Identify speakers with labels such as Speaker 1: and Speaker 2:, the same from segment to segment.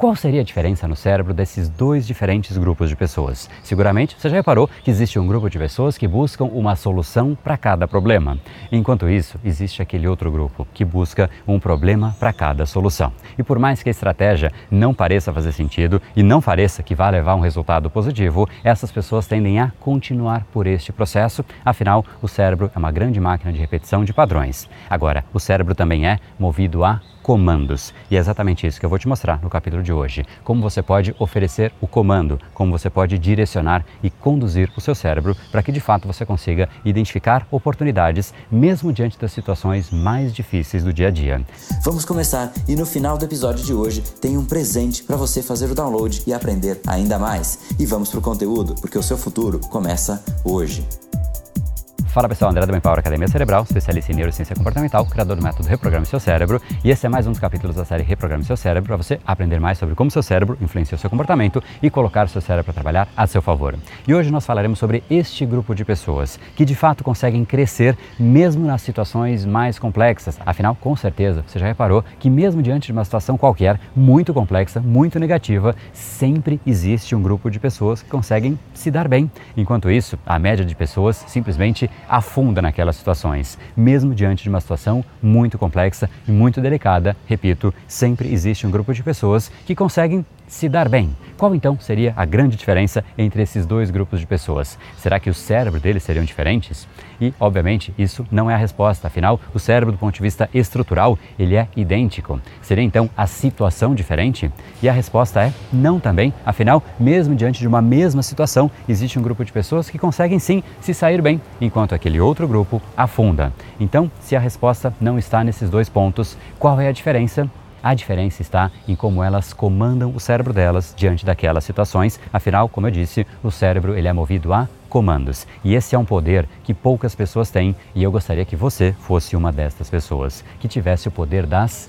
Speaker 1: Qual seria a diferença no cérebro desses dois diferentes grupos de pessoas? Seguramente você já reparou que existe um grupo de pessoas que buscam uma solução para cada problema. Enquanto isso, existe aquele outro grupo que busca um problema para cada solução. E por mais que a estratégia não pareça fazer sentido e não pareça que vai levar um resultado positivo, essas pessoas tendem a continuar por este processo, afinal, o cérebro é uma grande máquina de repetição de padrões. Agora, o cérebro também é movido a comandos. E é exatamente isso que eu vou te mostrar no capítulo de hoje. Como você pode oferecer o comando, como você pode direcionar e conduzir o seu cérebro para que de fato você consiga identificar oportunidades, mesmo diante das situações mais difíceis do dia a dia.
Speaker 2: Vamos começar e no final do episódio de hoje tem um presente para você fazer o download e aprender ainda mais. E vamos para o conteúdo, porque o seu futuro começa hoje.
Speaker 1: Fala pessoal, André da Power Academia Cerebral, especialista em neurociência comportamental, criador do método Reprograme Seu Cérebro, e esse é mais um dos capítulos da série Reprograme Seu Cérebro para você aprender mais sobre como seu cérebro influencia o seu comportamento e colocar o seu cérebro para trabalhar a seu favor. E hoje nós falaremos sobre este grupo de pessoas que de fato conseguem crescer mesmo nas situações mais complexas. Afinal, com certeza, você já reparou que mesmo diante de uma situação qualquer muito complexa, muito negativa, sempre existe um grupo de pessoas que conseguem se dar bem. Enquanto isso, a média de pessoas simplesmente afunda naquelas situações, mesmo diante de uma situação muito complexa e muito delicada. Repito, sempre existe um grupo de pessoas que conseguem se dar bem. Qual então seria a grande diferença entre esses dois grupos de pessoas? Será que o cérebro deles seriam diferentes? E, obviamente, isso não é a resposta. Afinal, o cérebro, do ponto de vista estrutural, ele é idêntico. Seria então a situação diferente? E a resposta é não também. Afinal, mesmo diante de uma mesma situação, existe um grupo de pessoas que conseguem sim se sair bem, enquanto aquele outro grupo afunda. Então, se a resposta não está nesses dois pontos, qual é a diferença? A diferença está em como elas comandam o cérebro delas diante daquelas situações. Afinal, como eu disse, o cérebro ele é movido a comandos. E esse é um poder que poucas pessoas têm e eu gostaria que você fosse uma destas pessoas, que tivesse o poder das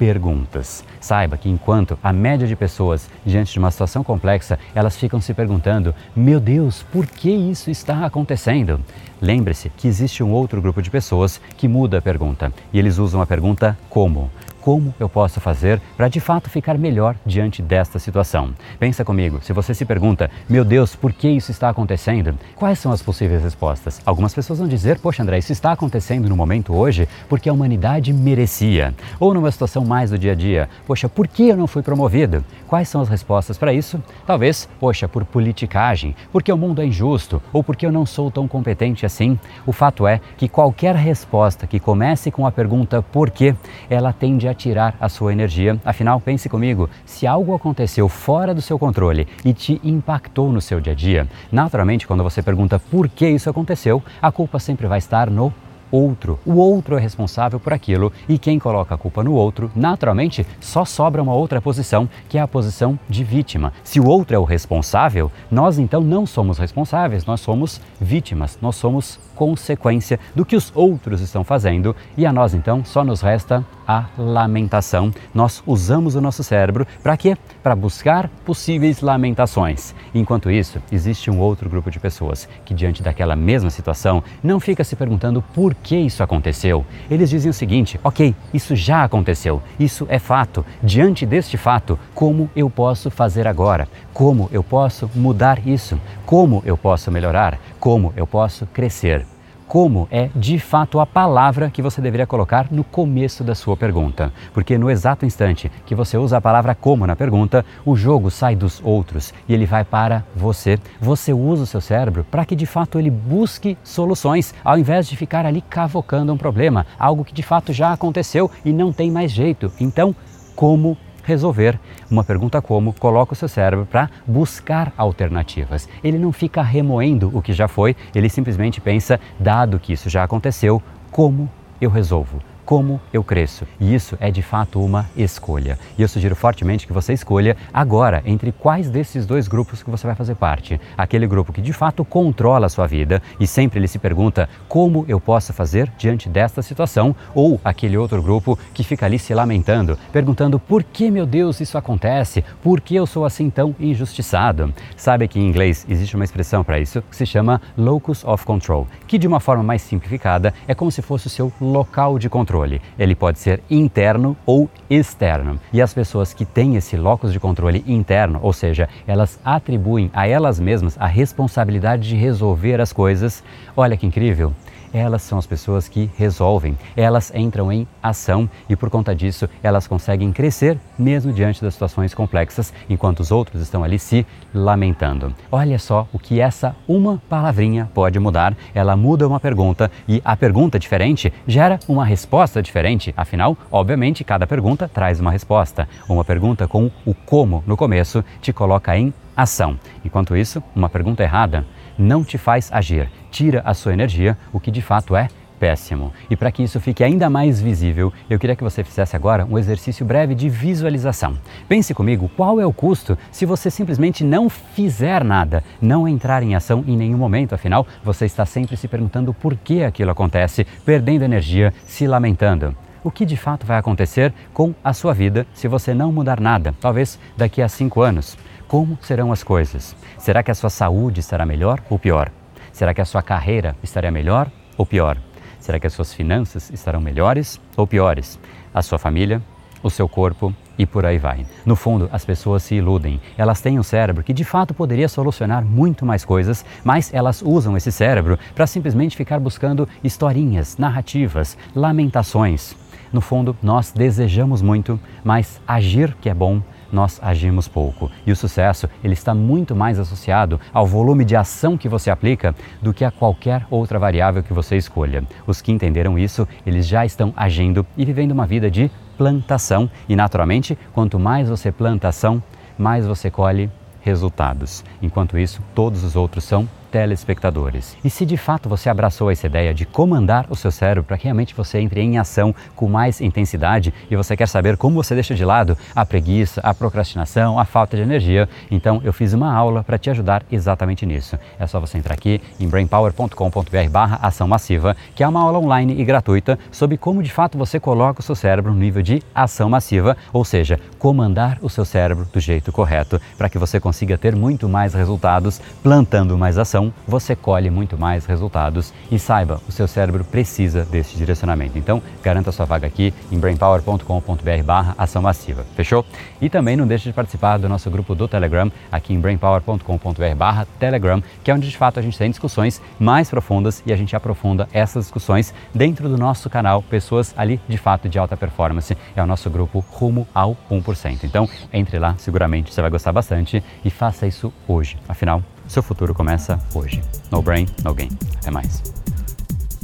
Speaker 1: perguntas. Saiba que enquanto a média de pessoas diante de uma situação complexa, elas ficam se perguntando: "Meu Deus, por que isso está acontecendo?" Lembre-se que existe um outro grupo de pessoas que muda a pergunta e eles usam a pergunta como como eu posso fazer para de fato ficar melhor diante desta situação. Pensa comigo, se você se pergunta, meu Deus, por que isso está acontecendo? Quais são as possíveis respostas? Algumas pessoas vão dizer, poxa André, isso está acontecendo no momento hoje porque a humanidade merecia. Ou numa situação mais do dia a dia, poxa, por que eu não fui promovido? Quais são as respostas para isso? Talvez, poxa, por politicagem, porque o mundo é injusto ou porque eu não sou tão competente assim. O fato é que qualquer resposta que comece com a pergunta por quê, ela tende a a tirar a sua energia. Afinal, pense comigo, se algo aconteceu fora do seu controle e te impactou no seu dia a dia, naturalmente, quando você pergunta por que isso aconteceu, a culpa sempre vai estar no outro. O outro é responsável por aquilo e quem coloca a culpa no outro, naturalmente, só sobra uma outra posição, que é a posição de vítima. Se o outro é o responsável, nós então não somos responsáveis, nós somos vítimas, nós somos consequência do que os outros estão fazendo e a nós então só nos resta a lamentação. Nós usamos o nosso cérebro para quê? Para buscar possíveis lamentações. Enquanto isso, existe um outro grupo de pessoas que diante daquela mesma situação não fica se perguntando por que isso aconteceu. Eles dizem o seguinte: OK, isso já aconteceu. Isso é fato. Diante deste fato, como eu posso fazer agora? Como eu posso mudar isso? Como eu posso melhorar? Como eu posso crescer? Como é de fato a palavra que você deveria colocar no começo da sua pergunta. Porque no exato instante que você usa a palavra como na pergunta, o jogo sai dos outros e ele vai para você. Você usa o seu cérebro para que de fato ele busque soluções, ao invés de ficar ali cavocando um problema, algo que de fato já aconteceu e não tem mais jeito. Então, como resolver. Uma pergunta como coloca o seu cérebro para buscar alternativas. Ele não fica remoendo o que já foi, ele simplesmente pensa, dado que isso já aconteceu, como eu resolvo? Como eu cresço. E isso é de fato uma escolha. E eu sugiro fortemente que você escolha agora entre quais desses dois grupos que você vai fazer parte. Aquele grupo que de fato controla a sua vida e sempre ele se pergunta como eu posso fazer diante desta situação, ou aquele outro grupo que fica ali se lamentando, perguntando por que, meu Deus, isso acontece? Por que eu sou assim tão injustiçado? Sabe que em inglês existe uma expressão para isso que se chama locus of control, que de uma forma mais simplificada é como se fosse o seu local de controle controle. Ele pode ser interno ou externo. E as pessoas que têm esse locus de controle interno, ou seja, elas atribuem a elas mesmas a responsabilidade de resolver as coisas, olha que incrível! Elas são as pessoas que resolvem, elas entram em ação e por conta disso elas conseguem crescer mesmo diante das situações complexas, enquanto os outros estão ali se lamentando. Olha só o que essa uma palavrinha pode mudar. Ela muda uma pergunta e a pergunta diferente gera uma resposta diferente. Afinal, obviamente, cada pergunta traz uma resposta. Uma pergunta com o como no começo te coloca em ação. Enquanto isso, uma pergunta errada não te faz agir, tira a sua energia, o que de fato é péssimo. E para que isso fique ainda mais visível, eu queria que você fizesse agora um exercício breve de visualização. Pense comigo, qual é o custo se você simplesmente não fizer nada, não entrar em ação em nenhum momento, afinal, você está sempre se perguntando por que aquilo acontece, perdendo energia, se lamentando o que de fato vai acontecer com a sua vida se você não mudar nada, talvez daqui a cinco anos. Como serão as coisas? Será que a sua saúde estará melhor ou pior? Será que a sua carreira estará melhor ou pior? Será que as suas finanças estarão melhores ou piores? A sua família, o seu corpo e por aí vai. No fundo, as pessoas se iludem. Elas têm um cérebro que de fato poderia solucionar muito mais coisas, mas elas usam esse cérebro para simplesmente ficar buscando historinhas, narrativas, lamentações. No fundo, nós desejamos muito, mas agir que é bom nós agimos pouco. E o sucesso, ele está muito mais associado ao volume de ação que você aplica do que a qualquer outra variável que você escolha. Os que entenderam isso, eles já estão agindo e vivendo uma vida de plantação. E naturalmente, quanto mais você planta ação, mais você colhe resultados. Enquanto isso, todos os outros são telespectadores. E se de fato você abraçou essa ideia de comandar o seu cérebro para que realmente você entre em ação com mais intensidade e você quer saber como você deixa de lado a preguiça, a procrastinação, a falta de energia, então eu fiz uma aula para te ajudar exatamente nisso. É só você entrar aqui em brainpower.com.br barra ação massiva, que é uma aula online e gratuita sobre como de fato você coloca o seu cérebro no nível de ação massiva, ou seja, comandar o seu cérebro do jeito correto para que você consiga ter muito mais resultados plantando mais ação então você colhe muito mais resultados e saiba, o seu cérebro precisa desse direcionamento. Então, garanta sua vaga aqui em brainpower.com.br barra ação massiva, fechou? E também não deixe de participar do nosso grupo do Telegram aqui em brainpower.com.br barra Telegram, que é onde de fato a gente tem discussões mais profundas e a gente aprofunda essas discussões dentro do nosso canal, pessoas ali de fato de alta performance. É o nosso grupo rumo ao 1%. Então, entre lá, seguramente você vai gostar bastante e faça isso hoje. Afinal, seu futuro começa hoje. No brain, no gain. Até mais.